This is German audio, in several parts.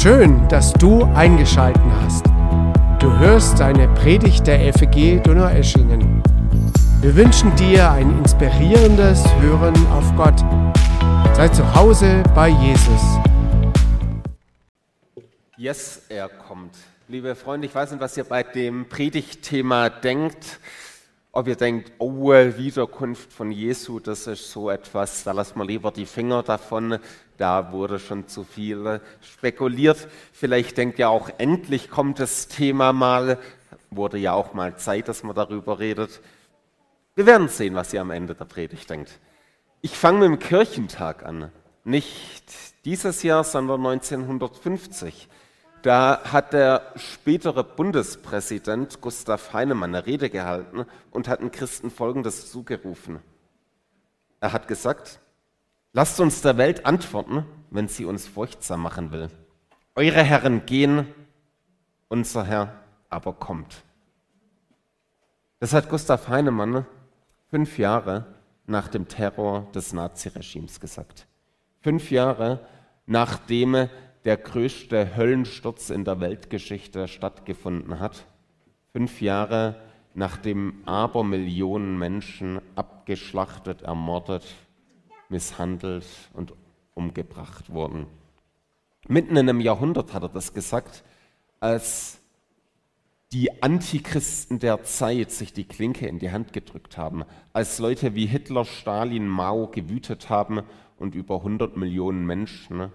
Schön, dass du eingeschalten hast. Du hörst eine Predigt der FEG Donaueschingen. Wir wünschen dir ein inspirierendes Hören auf Gott. Sei zu Hause bei Jesus. Yes, er kommt. Liebe Freunde, ich weiß nicht, was ihr bei dem Predigtthema denkt. Ob ihr denkt, oh, Wiederkunft von Jesu, das ist so etwas, da lassen wir lieber die Finger davon. Da wurde schon zu viel spekuliert. Vielleicht denkt ihr auch, endlich kommt das Thema mal. Wurde ja auch mal Zeit, dass man darüber redet. Wir werden sehen, was ihr am Ende der Predigt denkt. Ich fange mit dem Kirchentag an. Nicht dieses Jahr, sondern 1950. Da hat der spätere Bundespräsident Gustav Heinemann eine Rede gehalten und hat den Christen Folgendes zugerufen. Er hat gesagt, lasst uns der Welt antworten, wenn sie uns furchtsam machen will. Eure Herren gehen, unser Herr aber kommt. Das hat Gustav Heinemann fünf Jahre nach dem Terror des Naziregimes gesagt. Fünf Jahre nachdem der größte Höllensturz in der Weltgeschichte stattgefunden hat. Fünf Jahre nachdem Abermillionen Menschen abgeschlachtet, ermordet, misshandelt und umgebracht wurden. Mitten in einem Jahrhundert hat er das gesagt, als die Antichristen der Zeit sich die Klinke in die Hand gedrückt haben, als Leute wie Hitler, Stalin, Mao gewütet haben und über 100 Millionen Menschen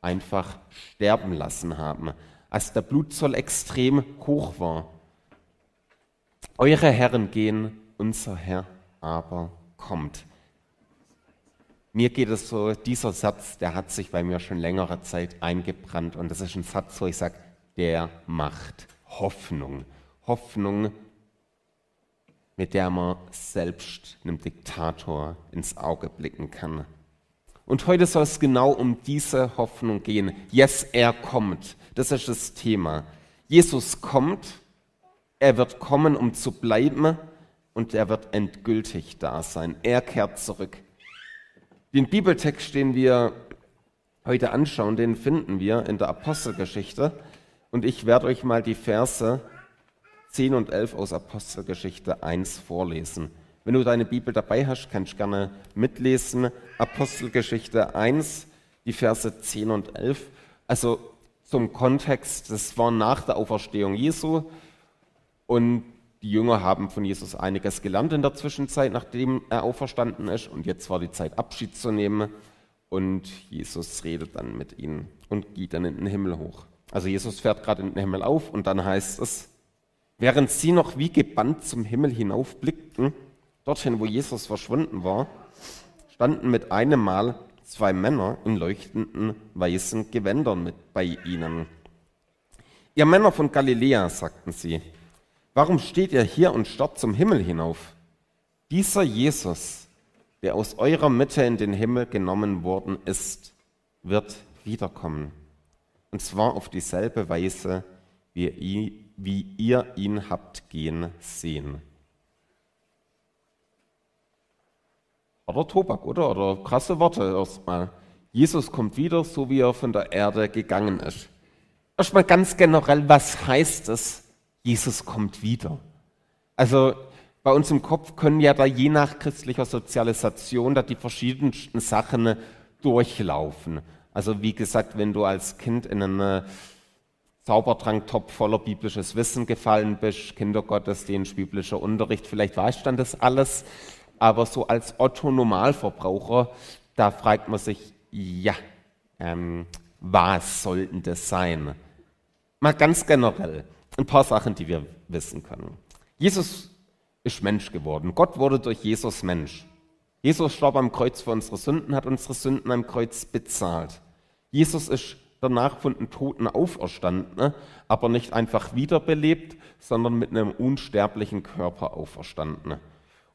einfach sterben lassen haben, als der Blutzoll extrem hoch war. Eure Herren gehen, unser Herr aber kommt. Mir geht es so, dieser Satz, der hat sich bei mir schon längere Zeit eingebrannt und das ist ein Satz, wo ich sage, der macht Hoffnung. Hoffnung, mit der man selbst einem Diktator ins Auge blicken kann. Und heute soll es genau um diese Hoffnung gehen. Yes, er kommt. Das ist das Thema. Jesus kommt, er wird kommen, um zu bleiben und er wird endgültig da sein. Er kehrt zurück. Den Bibeltext, den wir heute anschauen, den finden wir in der Apostelgeschichte. Und ich werde euch mal die Verse 10 und 11 aus Apostelgeschichte 1 vorlesen. Wenn du deine Bibel dabei hast, kannst du gerne mitlesen. Apostelgeschichte 1, die Verse 10 und 11. Also zum Kontext, das war nach der Auferstehung Jesu und die Jünger haben von Jesus einiges gelernt in der Zwischenzeit, nachdem er auferstanden ist. Und jetzt war die Zeit, Abschied zu nehmen. Und Jesus redet dann mit ihnen und geht dann in den Himmel hoch. Also Jesus fährt gerade in den Himmel auf und dann heißt es, während sie noch wie gebannt zum Himmel hinaufblickten, dorthin, wo Jesus verschwunden war, standen mit einem Mal zwei Männer in leuchtenden weißen Gewändern mit bei ihnen. Ihr Männer von Galiläa, sagten sie, warum steht ihr hier und starrt zum Himmel hinauf? Dieser Jesus, der aus eurer Mitte in den Himmel genommen worden ist, wird wiederkommen. Und zwar auf dieselbe Weise, wie ihr ihn habt gehen sehen. Oder Tobak, oder? Oder krasse Worte erstmal. Jesus kommt wieder, so wie er von der Erde gegangen ist. Erstmal ganz generell, was heißt es, Jesus kommt wieder? Also bei uns im Kopf können ja da je nach christlicher Sozialisation da die verschiedensten Sachen durchlaufen. Also wie gesagt, wenn du als Kind in einen Zaubertranktopf voller biblisches Wissen gefallen bist, Kindergottesdienst, biblischer Unterricht, vielleicht weißt du dann das alles. Aber so als Otto-Normalverbraucher, da fragt man sich, ja, ähm, was sollten das sein? Mal ganz generell ein paar Sachen, die wir wissen können. Jesus ist Mensch geworden. Gott wurde durch Jesus Mensch. Jesus starb am Kreuz für unsere Sünden, hat unsere Sünden am Kreuz bezahlt. Jesus ist danach von den Toten auferstanden, aber nicht einfach wiederbelebt, sondern mit einem unsterblichen Körper auferstanden.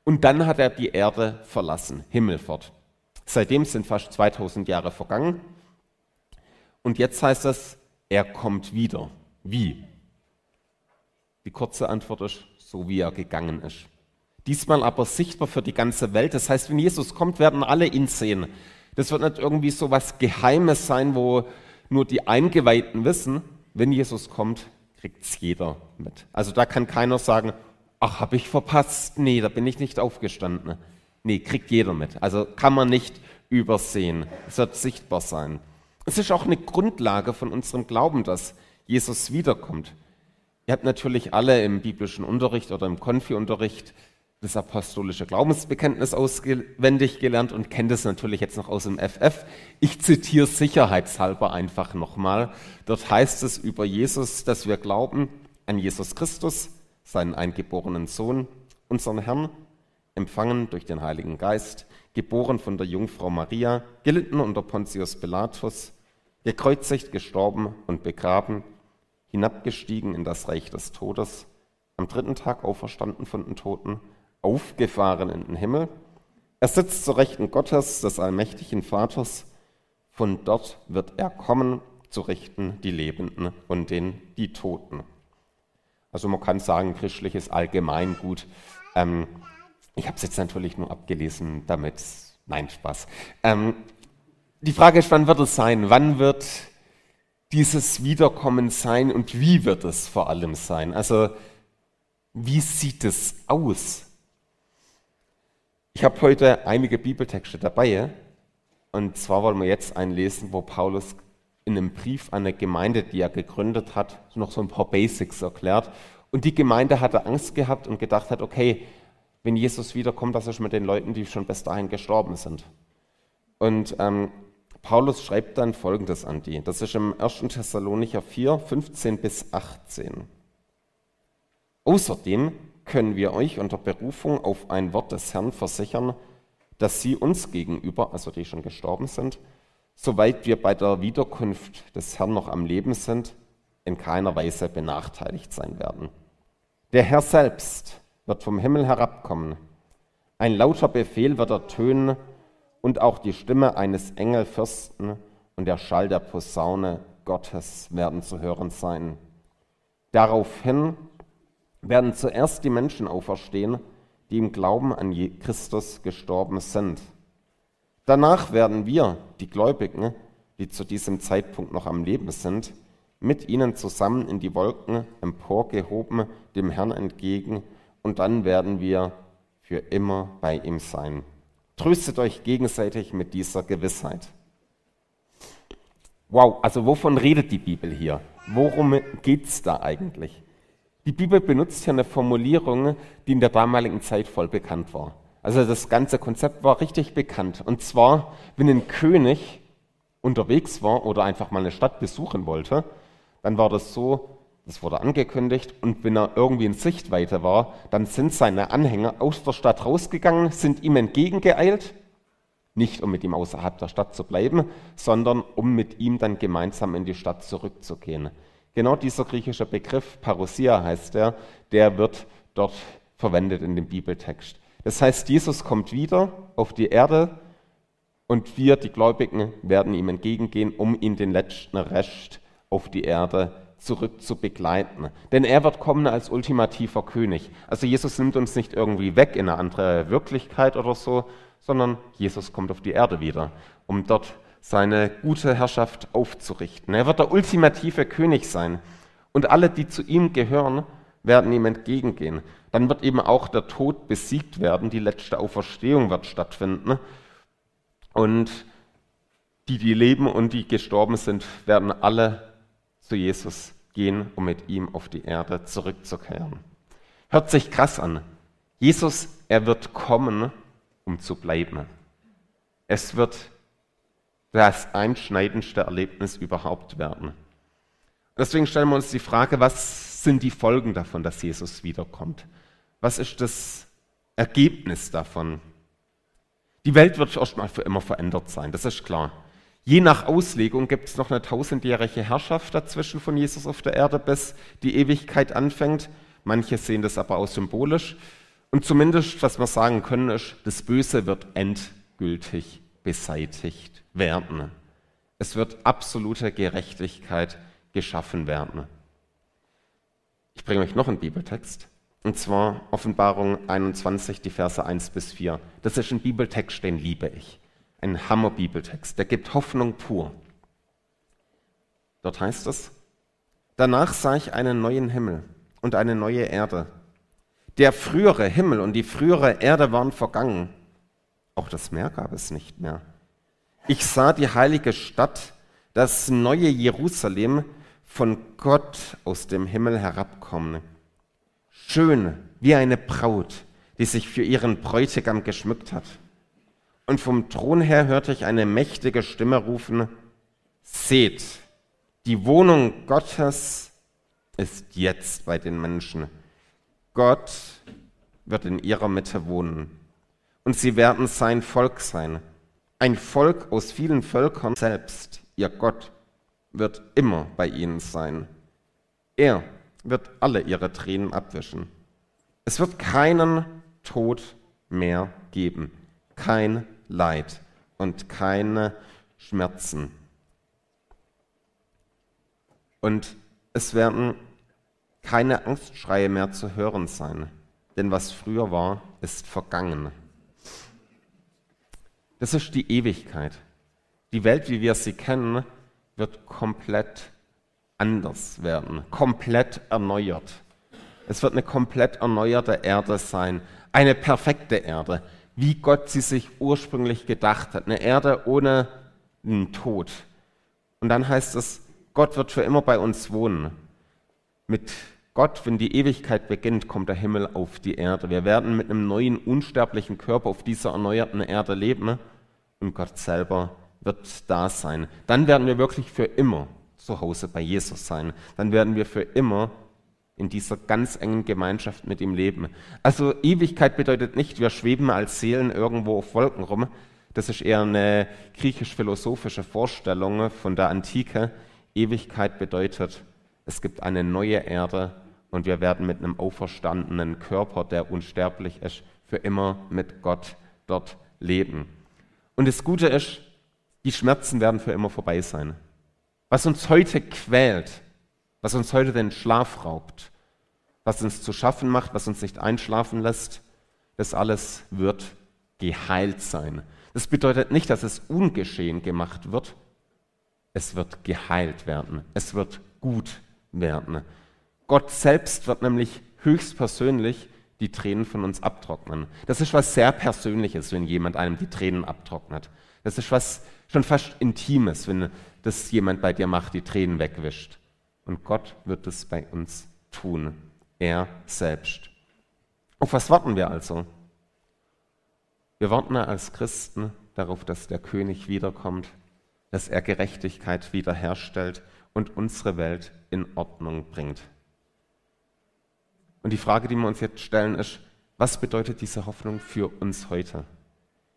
Und dann hat er die Erde verlassen, Himmelfort. Seitdem sind fast 2000 Jahre vergangen. Und jetzt heißt es, er kommt wieder. Wie? Die kurze Antwort ist, so wie er gegangen ist. Diesmal aber sichtbar für die ganze Welt. Das heißt, wenn Jesus kommt, werden alle ihn sehen. Das wird nicht irgendwie so was Geheimes sein, wo nur die Eingeweihten wissen, wenn Jesus kommt, kriegt es jeder mit. Also da kann keiner sagen, ach, habe ich verpasst, nee, da bin ich nicht aufgestanden. Nee, kriegt jeder mit. Also kann man nicht übersehen. Es wird sichtbar sein. Es ist auch eine Grundlage von unserem Glauben, dass Jesus wiederkommt. Ihr habt natürlich alle im biblischen Unterricht oder im Konfi-Unterricht das apostolische Glaubensbekenntnis auswendig gelernt und kennt es natürlich jetzt noch aus dem FF. Ich zitiere sicherheitshalber einfach nochmal. Dort heißt es über Jesus, dass wir glauben an Jesus Christus, seinen eingeborenen Sohn, unseren Herrn, empfangen durch den Heiligen Geist, geboren von der Jungfrau Maria, gelitten unter Pontius Pilatus, gekreuzigt, gestorben und begraben, hinabgestiegen in das Reich des Todes, am dritten Tag auferstanden von den Toten, aufgefahren in den Himmel. Er sitzt zur Rechten Gottes, des allmächtigen Vaters. Von dort wird er kommen, zu richten die Lebenden und den, die Toten. Also man kann sagen, christlich ist allgemein gut. Ähm, ich habe es jetzt natürlich nur abgelesen, damit, nein, Spaß. Ähm, die Frage ist, wann wird es sein? Wann wird dieses Wiederkommen sein und wie wird es vor allem sein? Also, wie sieht es aus? Ich habe heute einige Bibeltexte dabei und zwar wollen wir jetzt einen lesen, wo Paulus in einem Brief an eine Gemeinde, die er gegründet hat, noch so ein paar Basics erklärt. Und die Gemeinde hatte Angst gehabt und gedacht hat, okay, wenn Jesus wiederkommt, was ist mit den Leuten, die schon bis dahin gestorben sind? Und ähm, Paulus schreibt dann Folgendes an die. Das ist im 1. Thessalonicher 4, 15 bis 18. Außerdem können wir euch unter Berufung auf ein Wort des Herrn versichern, dass sie uns gegenüber, also die schon gestorben sind, soweit wir bei der Wiederkunft des Herrn noch am Leben sind, in keiner Weise benachteiligt sein werden. Der Herr selbst wird vom Himmel herabkommen. Ein lauter Befehl wird ertönen und auch die Stimme eines Engelfürsten und der Schall der Posaune Gottes werden zu hören sein. Daraufhin werden zuerst die Menschen auferstehen, die im Glauben an Christus gestorben sind. Danach werden wir, die Gläubigen, die zu diesem Zeitpunkt noch am Leben sind, mit ihnen zusammen in die Wolken emporgehoben, dem Herrn entgegen, und dann werden wir für immer bei ihm sein. Tröstet euch gegenseitig mit dieser Gewissheit. Wow, also wovon redet die Bibel hier? Worum geht es da eigentlich? Die Bibel benutzt hier eine Formulierung, die in der damaligen Zeit voll bekannt war. Also das ganze Konzept war richtig bekannt. Und zwar, wenn ein König unterwegs war oder einfach mal eine Stadt besuchen wollte, dann war das so, das wurde angekündigt und wenn er irgendwie in Sichtweite war, dann sind seine Anhänger aus der Stadt rausgegangen, sind ihm entgegengeeilt, nicht um mit ihm außerhalb der Stadt zu bleiben, sondern um mit ihm dann gemeinsam in die Stadt zurückzugehen. Genau dieser griechische Begriff, Parousia heißt er, der wird dort verwendet in dem Bibeltext. Das heißt, Jesus kommt wieder auf die Erde und wir, die Gläubigen, werden ihm entgegengehen, um ihn den letzten Rest auf die Erde zurück zu begleiten. Denn er wird kommen als ultimativer König. Also Jesus nimmt uns nicht irgendwie weg in eine andere Wirklichkeit oder so, sondern Jesus kommt auf die Erde wieder, um dort seine gute Herrschaft aufzurichten. Er wird der ultimative König sein und alle, die zu ihm gehören, werden ihm entgegengehen. Dann wird eben auch der Tod besiegt werden, die letzte Auferstehung wird stattfinden und die, die leben und die gestorben sind, werden alle zu Jesus gehen, um mit ihm auf die Erde zurückzukehren. Hört sich krass an. Jesus, er wird kommen, um zu bleiben. Es wird das einschneidendste Erlebnis überhaupt werden. Deswegen stellen wir uns die Frage, was sind die Folgen davon, dass Jesus wiederkommt? Was ist das Ergebnis davon? Die Welt wird erstmal für immer verändert sein, das ist klar. Je nach Auslegung gibt es noch eine tausendjährige Herrschaft dazwischen von Jesus auf der Erde, bis die Ewigkeit anfängt. Manche sehen das aber auch symbolisch. Und zumindest, was wir sagen können, ist, das Böse wird endgültig beseitigt werden. Es wird absolute Gerechtigkeit geschaffen werden. Ich bringe euch noch einen Bibeltext, und zwar Offenbarung 21, die Verse 1 bis 4. Das ist ein Bibeltext, den liebe ich. Ein Hammer-Bibeltext, der gibt Hoffnung pur. Dort heißt es, danach sah ich einen neuen Himmel und eine neue Erde. Der frühere Himmel und die frühere Erde waren vergangen. Auch das Meer gab es nicht mehr. Ich sah die heilige Stadt, das neue Jerusalem, von Gott aus dem Himmel herabkommen. Schön wie eine Braut, die sich für ihren Bräutigam geschmückt hat. Und vom Thron her hörte ich eine mächtige Stimme rufen, Seht, die Wohnung Gottes ist jetzt bei den Menschen. Gott wird in ihrer Mitte wohnen. Und sie werden sein Volk sein. Ein Volk aus vielen Völkern selbst, ihr Gott, wird immer bei ihnen sein. Er wird alle ihre Tränen abwischen. Es wird keinen Tod mehr geben, kein Leid und keine Schmerzen. Und es werden keine Angstschreie mehr zu hören sein, denn was früher war, ist vergangen. Das ist die Ewigkeit. Die Welt, wie wir sie kennen, wird komplett anders werden, komplett erneuert. Es wird eine komplett erneuerte Erde sein, eine perfekte Erde, wie Gott sie sich ursprünglich gedacht hat, eine Erde ohne einen Tod. Und dann heißt es, Gott wird für immer bei uns wohnen. Mit Gott, wenn die Ewigkeit beginnt, kommt der Himmel auf die Erde. Wir werden mit einem neuen, unsterblichen Körper auf dieser erneuerten Erde leben und Gott selber wird da sein. Dann werden wir wirklich für immer zu Hause bei Jesus sein. Dann werden wir für immer in dieser ganz engen Gemeinschaft mit ihm leben. Also Ewigkeit bedeutet nicht, wir schweben als Seelen irgendwo auf Wolken rum. Das ist eher eine griechisch-philosophische Vorstellung von der Antike. Ewigkeit bedeutet, es gibt eine neue Erde und wir werden mit einem auferstandenen Körper, der unsterblich ist, für immer mit Gott dort leben. Und das Gute ist, die Schmerzen werden für immer vorbei sein. Was uns heute quält, was uns heute den Schlaf raubt, was uns zu schaffen macht, was uns nicht einschlafen lässt, das alles wird geheilt sein. Das bedeutet nicht, dass es ungeschehen gemacht wird. Es wird geheilt werden. Es wird gut werden. Gott selbst wird nämlich höchstpersönlich die Tränen von uns abtrocknen. Das ist was sehr Persönliches, wenn jemand einem die Tränen abtrocknet. Das ist was schon fast Intimes, wenn das jemand bei dir macht, die Tränen wegwischt. Und Gott wird es bei uns tun. Er selbst. Auf was warten wir also? Wir warten als Christen darauf, dass der König wiederkommt, dass er Gerechtigkeit wiederherstellt und unsere Welt in Ordnung bringt. Und die Frage, die wir uns jetzt stellen, ist, was bedeutet diese Hoffnung für uns heute?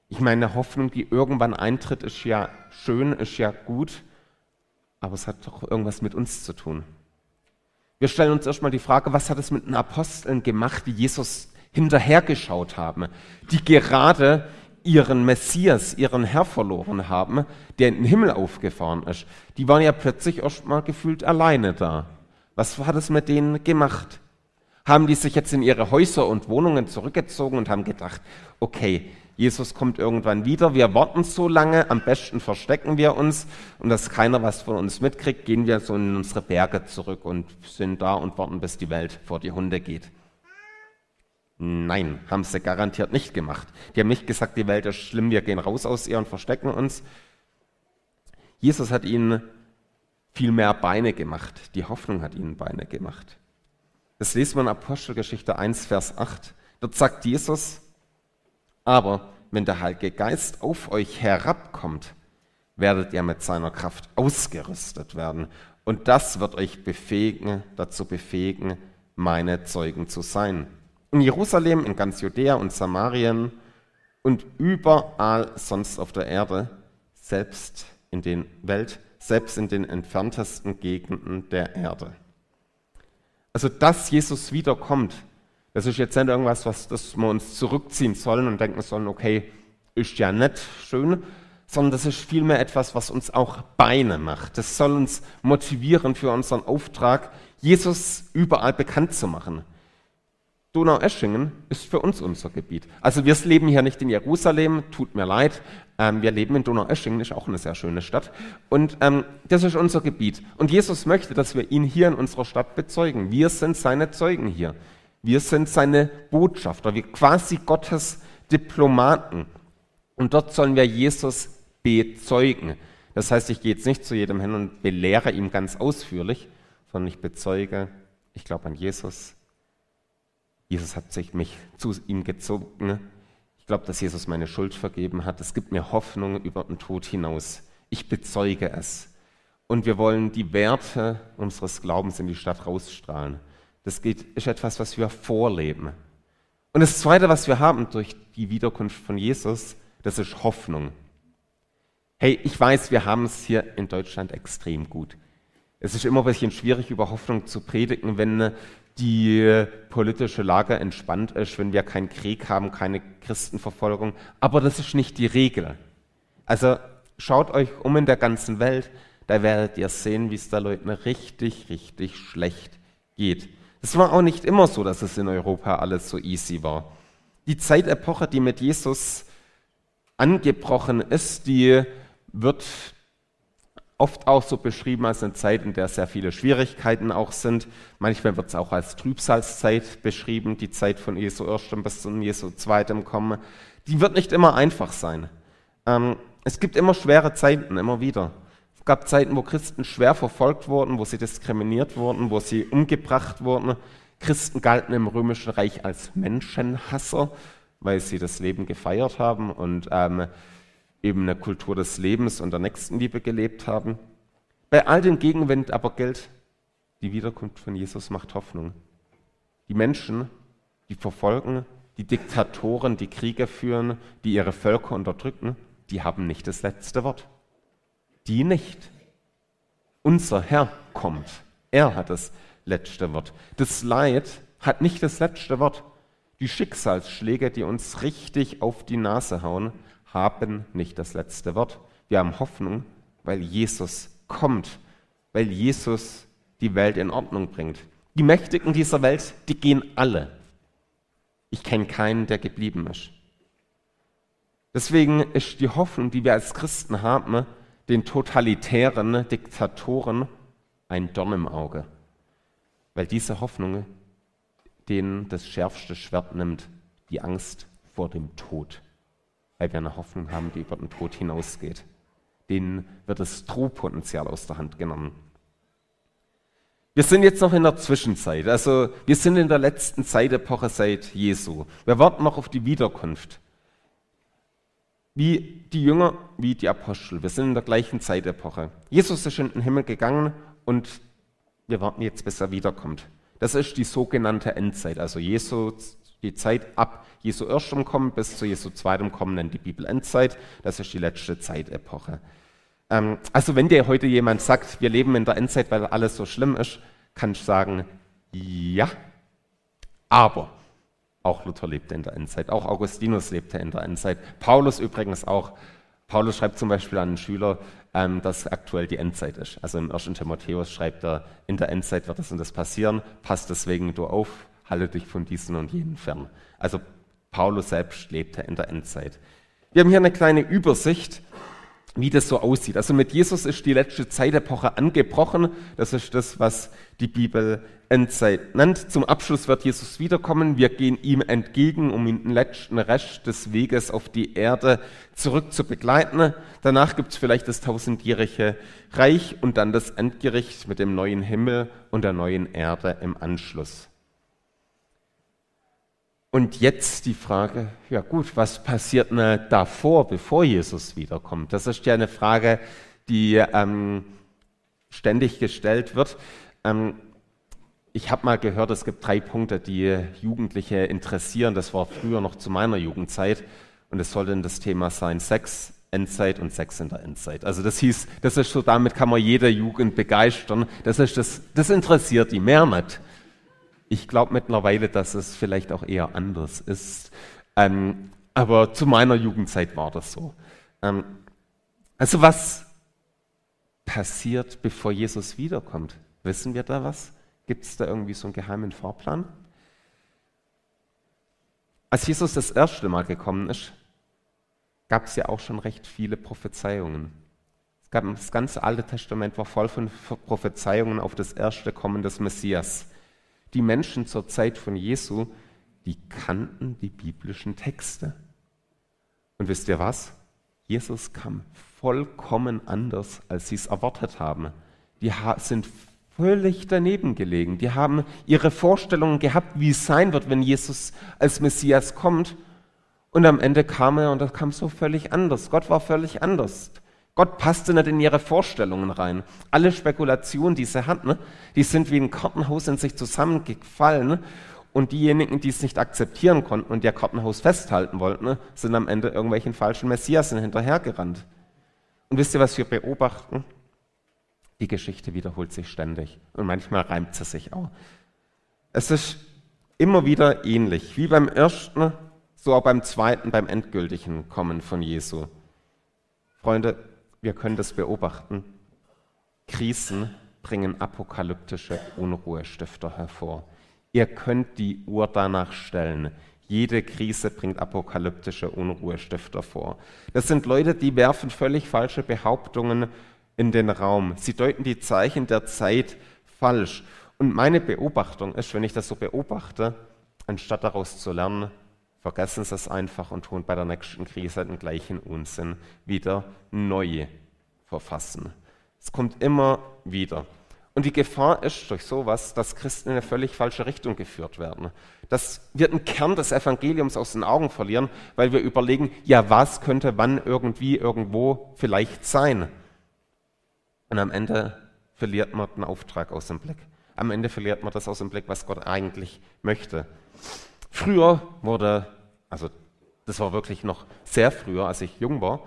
Ich meine, eine Hoffnung, die irgendwann eintritt, ist ja schön, ist ja gut, aber es hat doch irgendwas mit uns zu tun. Wir stellen uns erstmal die Frage, was hat es mit den Aposteln gemacht, die Jesus hinterhergeschaut haben, die gerade ihren Messias, ihren Herr verloren haben, der in den Himmel aufgefahren ist. Die waren ja plötzlich erstmal gefühlt alleine da. Was hat es mit denen gemacht? Haben die sich jetzt in ihre Häuser und Wohnungen zurückgezogen und haben gedacht, okay, Jesus kommt irgendwann wieder, wir warten so lange, am besten verstecken wir uns und dass keiner was von uns mitkriegt, gehen wir so in unsere Berge zurück und sind da und warten, bis die Welt vor die Hunde geht. Nein, haben sie garantiert nicht gemacht. Die haben nicht gesagt, die Welt ist schlimm, wir gehen raus aus ihr und verstecken uns. Jesus hat ihnen viel mehr Beine gemacht. Die Hoffnung hat ihnen Beine gemacht. Das lesen wir in Apostelgeschichte 1, Vers 8. Dort sagt Jesus, aber wenn der Heilige Geist auf euch herabkommt, werdet ihr mit seiner Kraft ausgerüstet werden. Und das wird euch befähigen, dazu befähigen, meine Zeugen zu sein. In Jerusalem, in ganz Judäa und Samarien und überall sonst auf der Erde, selbst in den Welt, selbst in den entferntesten Gegenden der Erde. Also, dass Jesus wiederkommt, das ist jetzt nicht irgendwas, was das wir uns zurückziehen sollen und denken sollen, okay, ist ja nicht schön, sondern das ist vielmehr etwas, was uns auch Beine macht. Das soll uns motivieren für unseren Auftrag, Jesus überall bekannt zu machen. Donaueschingen ist für uns unser Gebiet. Also wir leben hier nicht in Jerusalem, tut mir leid. Ähm, wir leben in Donaueschingen, ist auch eine sehr schöne Stadt. Und ähm, das ist unser Gebiet. Und Jesus möchte, dass wir ihn hier in unserer Stadt bezeugen. Wir sind seine Zeugen hier. Wir sind seine Botschafter, wir quasi Gottes Diplomaten. Und dort sollen wir Jesus bezeugen. Das heißt, ich gehe jetzt nicht zu jedem hin und belehre ihm ganz ausführlich, sondern ich bezeuge, ich glaube an Jesus, Jesus hat sich mich zu ihm gezogen. Ich glaube, dass Jesus meine Schuld vergeben hat. Es gibt mir Hoffnung über den Tod hinaus. Ich bezeuge es. Und wir wollen die Werte unseres Glaubens in die Stadt rausstrahlen. Das geht, ist etwas, was wir vorleben. Und das Zweite, was wir haben durch die Wiederkunft von Jesus, das ist Hoffnung. Hey, ich weiß, wir haben es hier in Deutschland extrem gut. Es ist immer ein bisschen schwierig, über Hoffnung zu predigen, wenn die politische Lage entspannt ist, wenn wir keinen Krieg haben, keine Christenverfolgung. Aber das ist nicht die Regel. Also schaut euch um in der ganzen Welt, da werdet ihr sehen, wie es da Leuten richtig, richtig schlecht geht. Es war auch nicht immer so, dass es in Europa alles so easy war. Die Zeitepoche, die mit Jesus angebrochen ist, die wird oft auch so beschrieben als eine Zeit, in der sehr viele Schwierigkeiten auch sind. Manchmal wird es auch als Trübsalzeit beschrieben, die Zeit von Jesu erstem bis zum Jesu zweitem Kommen. Die wird nicht immer einfach sein. Ähm, es gibt immer schwere Zeiten, immer wieder. Gab Zeiten, wo Christen schwer verfolgt wurden, wo sie diskriminiert wurden, wo sie umgebracht wurden. Christen galten im Römischen Reich als Menschenhasser, weil sie das Leben gefeiert haben und ähm, eben eine Kultur des Lebens und der Nächstenliebe gelebt haben. Bei all dem Gegenwind aber gilt, die Wiederkunft von Jesus macht Hoffnung. Die Menschen, die verfolgen, die Diktatoren, die Kriege führen, die ihre Völker unterdrücken, die haben nicht das letzte Wort. Die nicht. Unser Herr kommt. Er hat das letzte Wort. Das Leid hat nicht das letzte Wort. Die Schicksalsschläge, die uns richtig auf die Nase hauen, haben nicht das letzte Wort. Wir haben Hoffnung, weil Jesus kommt, weil Jesus die Welt in Ordnung bringt. Die Mächtigen dieser Welt, die gehen alle. Ich kenne keinen, der geblieben ist. Deswegen ist die Hoffnung, die wir als Christen haben, den totalitären Diktatoren ein Dorn im Auge. Weil diese Hoffnung denen das schärfste Schwert nimmt, die Angst vor dem Tod weil wir eine Hoffnung haben, die über den Tod hinausgeht. Denen wird das Drohpotenzial aus der Hand genommen. Wir sind jetzt noch in der Zwischenzeit, also wir sind in der letzten Zeitepoche seit Jesu. Wir warten noch auf die Wiederkunft. Wie die Jünger, wie die Apostel. Wir sind in der gleichen Zeitepoche. Jesus ist in den Himmel gegangen und wir warten jetzt, bis er wiederkommt. Das ist die sogenannte Endzeit. Also Jesus die Zeit ab Jesu erstem Kommen bis zu Jesu zweitem Kommen nennt die Bibel Endzeit. Das ist die letzte Zeitepoche. Ähm, also wenn dir heute jemand sagt, wir leben in der Endzeit, weil alles so schlimm ist, kann ich sagen, ja, aber auch Luther lebte in der Endzeit, auch Augustinus lebte in der Endzeit, Paulus übrigens auch. Paulus schreibt zum Beispiel an einen Schüler, ähm, dass aktuell die Endzeit ist. Also im 1. Timotheus schreibt er, in der Endzeit wird das und das passieren, passt deswegen du auf, halte dich von diesen und jenen fern. Also Paulus selbst lebte in der Endzeit. Wir haben hier eine kleine Übersicht, wie das so aussieht. Also mit Jesus ist die letzte Zeitepoche angebrochen. Das ist das, was die Bibel Endzeit nennt. Zum Abschluss wird Jesus wiederkommen. Wir gehen ihm entgegen, um ihn den letzten Rest des Weges auf die Erde zurück zu begleiten. Danach gibt es vielleicht das tausendjährige Reich und dann das Endgericht mit dem neuen Himmel und der neuen Erde im Anschluss. Und jetzt die Frage, ja gut, was passiert denn davor, bevor Jesus wiederkommt? Das ist ja eine Frage, die ähm, ständig gestellt wird. Ähm, ich habe mal gehört, es gibt drei Punkte, die Jugendliche interessieren. Das war früher noch zu meiner Jugendzeit. Und es sollte das Thema sein Sex, Endzeit und Sex in der Endzeit. Also das hieß, das ist so, damit kann man jede Jugend begeistern. Das ist das, das interessiert die mehr nicht. Ich glaube mittlerweile, dass es vielleicht auch eher anders ist. Ähm, aber zu meiner Jugendzeit war das so. Ähm, also was passiert, bevor Jesus wiederkommt? Wissen wir da was? Gibt es da irgendwie so einen geheimen Fahrplan? Als Jesus das erste Mal gekommen ist, gab es ja auch schon recht viele Prophezeiungen. Das ganze Alte Testament war voll von Prophezeiungen auf das erste Kommen des Messias. Die Menschen zur Zeit von Jesu, die kannten die biblischen Texte. Und wisst ihr was? Jesus kam vollkommen anders, als sie es erwartet haben. Die sind völlig daneben gelegen. Die haben ihre Vorstellungen gehabt, wie es sein wird, wenn Jesus als Messias kommt. Und am Ende kam er und das kam so völlig anders. Gott war völlig anders. Gott passte nicht in ihre Vorstellungen rein. Alle Spekulationen, die sie hatten, die sind wie ein Kartenhaus in sich zusammengefallen. Und diejenigen, die es nicht akzeptieren konnten und ihr Kartenhaus festhalten wollten, sind am Ende irgendwelchen falschen Messiasen hinterhergerannt. Und wisst ihr, was wir beobachten? Die Geschichte wiederholt sich ständig und manchmal reimt sie sich auch. Es ist immer wieder ähnlich, wie beim ersten, so auch beim zweiten, beim endgültigen Kommen von Jesu. Freunde, wir können das beobachten. Krisen bringen apokalyptische Unruhestifter hervor. Ihr könnt die Uhr danach stellen. Jede Krise bringt apokalyptische Unruhestifter vor. Das sind Leute, die werfen völlig falsche Behauptungen in den Raum. Sie deuten die Zeichen der Zeit falsch. Und meine Beobachtung ist, wenn ich das so beobachte, anstatt daraus zu lernen, vergessen Sie es einfach und tun bei der nächsten Krise den gleichen Unsinn wieder neu verfassen. Es kommt immer wieder. Und die Gefahr ist durch sowas, dass Christen in eine völlig falsche Richtung geführt werden. Dass wir den Kern des Evangeliums aus den Augen verlieren, weil wir überlegen, ja, was könnte wann irgendwie irgendwo vielleicht sein? Und am Ende verliert man den Auftrag aus dem Blick. Am Ende verliert man das aus dem Blick, was Gott eigentlich möchte. Früher wurde, also das war wirklich noch sehr früher, als ich jung war,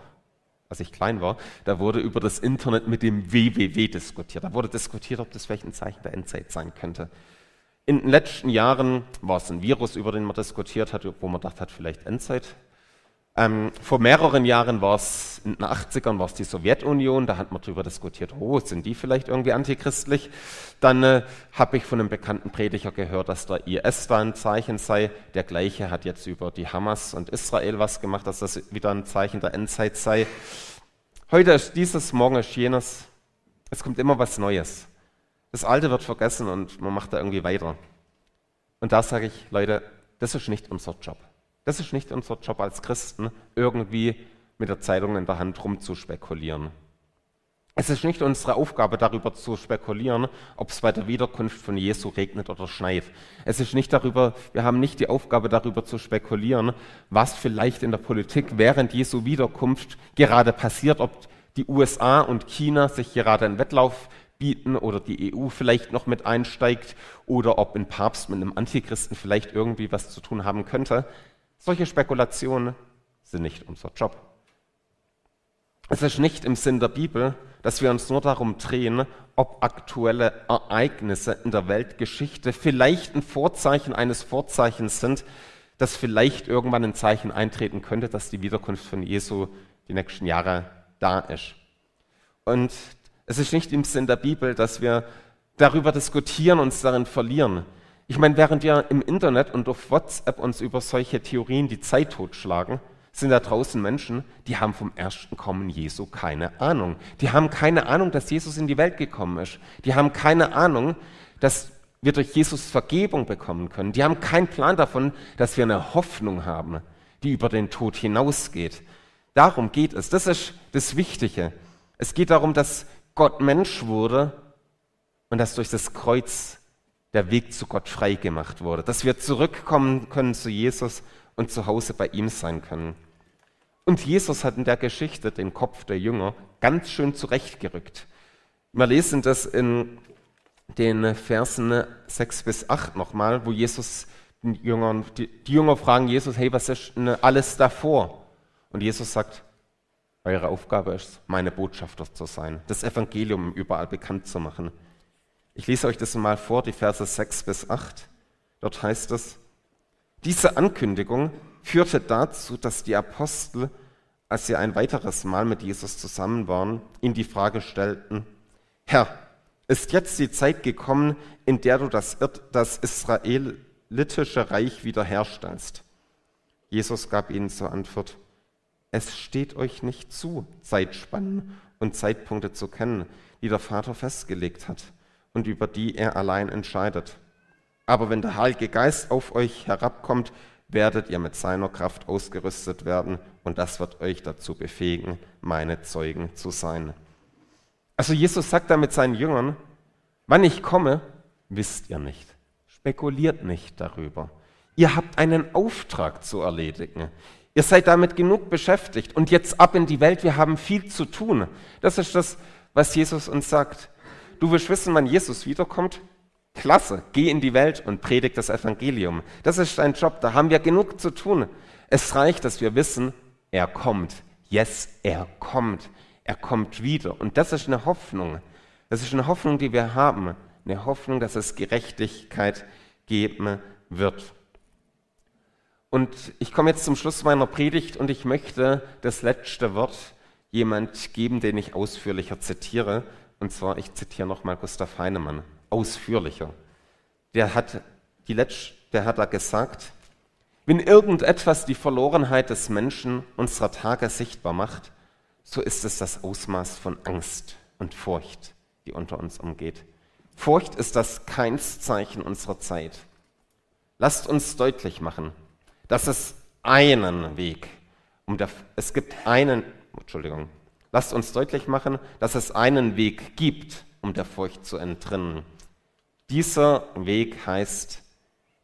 als ich klein war, da wurde über das Internet mit dem WWW diskutiert. Da wurde diskutiert, ob das vielleicht ein Zeichen der Endzeit sein könnte. In den letzten Jahren war es ein Virus, über den man diskutiert hat, wo man dachte, hat vielleicht Endzeit. Ähm, vor mehreren Jahren war es, in den 80ern war es die Sowjetunion, da hat man darüber diskutiert, oh, sind die vielleicht irgendwie antichristlich? Dann äh, habe ich von einem bekannten Prediger gehört, dass der IS da ein Zeichen sei. Der gleiche hat jetzt über die Hamas und Israel was gemacht, dass das wieder ein Zeichen der Endzeit sei. Heute ist dieses, morgen ist jenes. Es kommt immer was Neues. Das Alte wird vergessen und man macht da irgendwie weiter. Und da sage ich, Leute, das ist nicht unser Job. Das ist nicht unser Job als Christen, irgendwie mit der Zeitung in der Hand rumzuspekulieren. Es ist nicht unsere Aufgabe, darüber zu spekulieren, ob es bei der Wiederkunft von Jesu regnet oder schneit. Es ist nicht darüber, wir haben nicht die Aufgabe, darüber zu spekulieren, was vielleicht in der Politik während Jesu Wiederkunft gerade passiert, ob die USA und China sich gerade einen Wettlauf bieten oder die EU vielleicht noch mit einsteigt oder ob ein Papst mit einem Antichristen vielleicht irgendwie was zu tun haben könnte. Solche Spekulationen sind nicht unser Job. Es ist nicht im Sinn der Bibel, dass wir uns nur darum drehen, ob aktuelle Ereignisse in der Weltgeschichte vielleicht ein Vorzeichen eines Vorzeichens sind, dass vielleicht irgendwann ein Zeichen eintreten könnte, dass die Wiederkunft von Jesu die nächsten Jahre da ist. Und es ist nicht im Sinn der Bibel, dass wir darüber diskutieren und uns darin verlieren. Ich meine, während wir im Internet und auf WhatsApp uns über solche Theorien die Zeit totschlagen, sind da draußen Menschen, die haben vom ersten Kommen Jesu keine Ahnung. Die haben keine Ahnung, dass Jesus in die Welt gekommen ist. Die haben keine Ahnung, dass wir durch Jesus Vergebung bekommen können. Die haben keinen Plan davon, dass wir eine Hoffnung haben, die über den Tod hinausgeht. Darum geht es. Das ist das Wichtige. Es geht darum, dass Gott Mensch wurde und dass durch das Kreuz der Weg zu Gott frei gemacht wurde, dass wir zurückkommen können zu Jesus und zu Hause bei ihm sein können. Und Jesus hat in der Geschichte den Kopf der Jünger ganz schön zurechtgerückt. Wir lesen das in den Versen 6 bis 8 nochmal, wo Jesus den Jüngern, die, die Jünger fragen Jesus, hey, was ist denn alles davor? Und Jesus sagt, eure Aufgabe ist, meine Botschafter zu sein, das Evangelium überall bekannt zu machen. Ich lese euch das mal vor, die Verse 6 bis 8. Dort heißt es, diese Ankündigung führte dazu, dass die Apostel, als sie ein weiteres Mal mit Jesus zusammen waren, ihn die Frage stellten, Herr, ist jetzt die Zeit gekommen, in der du das, das israelitische Reich wiederherstellst? Jesus gab ihnen zur Antwort, es steht euch nicht zu, Zeitspannen und Zeitpunkte zu kennen, die der Vater festgelegt hat und über die er allein entscheidet. Aber wenn der Heilige Geist auf euch herabkommt, werdet ihr mit seiner Kraft ausgerüstet werden und das wird euch dazu befähigen, meine Zeugen zu sein. Also Jesus sagt da mit seinen Jüngern, wann ich komme, wisst ihr nicht. Spekuliert nicht darüber. Ihr habt einen Auftrag zu erledigen. Ihr seid damit genug beschäftigt. Und jetzt ab in die Welt, wir haben viel zu tun. Das ist das, was Jesus uns sagt. Du willst wissen, wann Jesus wiederkommt? Klasse, geh in die Welt und predigt das Evangelium. Das ist dein Job, da haben wir genug zu tun. Es reicht, dass wir wissen, er kommt. Yes, er kommt. Er kommt wieder. Und das ist eine Hoffnung. Das ist eine Hoffnung, die wir haben. Eine Hoffnung, dass es Gerechtigkeit geben wird. Und ich komme jetzt zum Schluss meiner Predigt und ich möchte das letzte Wort jemand geben, den ich ausführlicher zitiere. Und zwar, ich zitiere nochmal Gustav Heinemann, ausführlicher. Der hat, die Letz der hat da gesagt, wenn irgendetwas die Verlorenheit des Menschen unserer Tage sichtbar macht, so ist es das Ausmaß von Angst und Furcht, die unter uns umgeht. Furcht ist das Keinszeichen unserer Zeit. Lasst uns deutlich machen, dass es einen Weg, um der, es gibt einen, Entschuldigung, lasst uns deutlich machen, dass es einen Weg gibt, um der Furcht zu entrinnen. Dieser Weg heißt,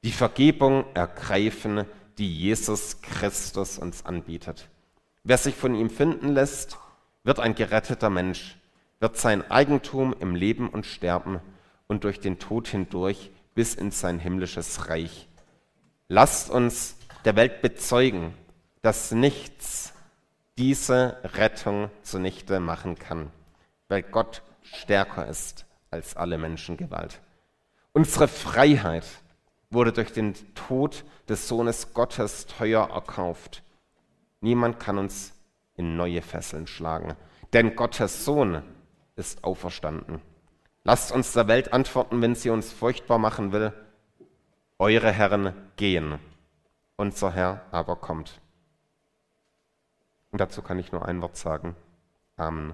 die Vergebung ergreifen, die Jesus Christus uns anbietet. Wer sich von ihm finden lässt, wird ein geretteter Mensch, wird sein Eigentum im Leben und Sterben und durch den Tod hindurch bis in sein himmlisches Reich. Lasst uns der Welt bezeugen, dass nichts diese Rettung zunichte machen kann, weil Gott stärker ist als alle Menschengewalt. Unsere Freiheit wurde durch den Tod des Sohnes Gottes teuer erkauft. Niemand kann uns in neue Fesseln schlagen, denn Gottes Sohn ist auferstanden. Lasst uns der Welt antworten, wenn sie uns furchtbar machen will. Eure Herren gehen unser Herr aber kommt. Und dazu kann ich nur ein Wort sagen. Amen.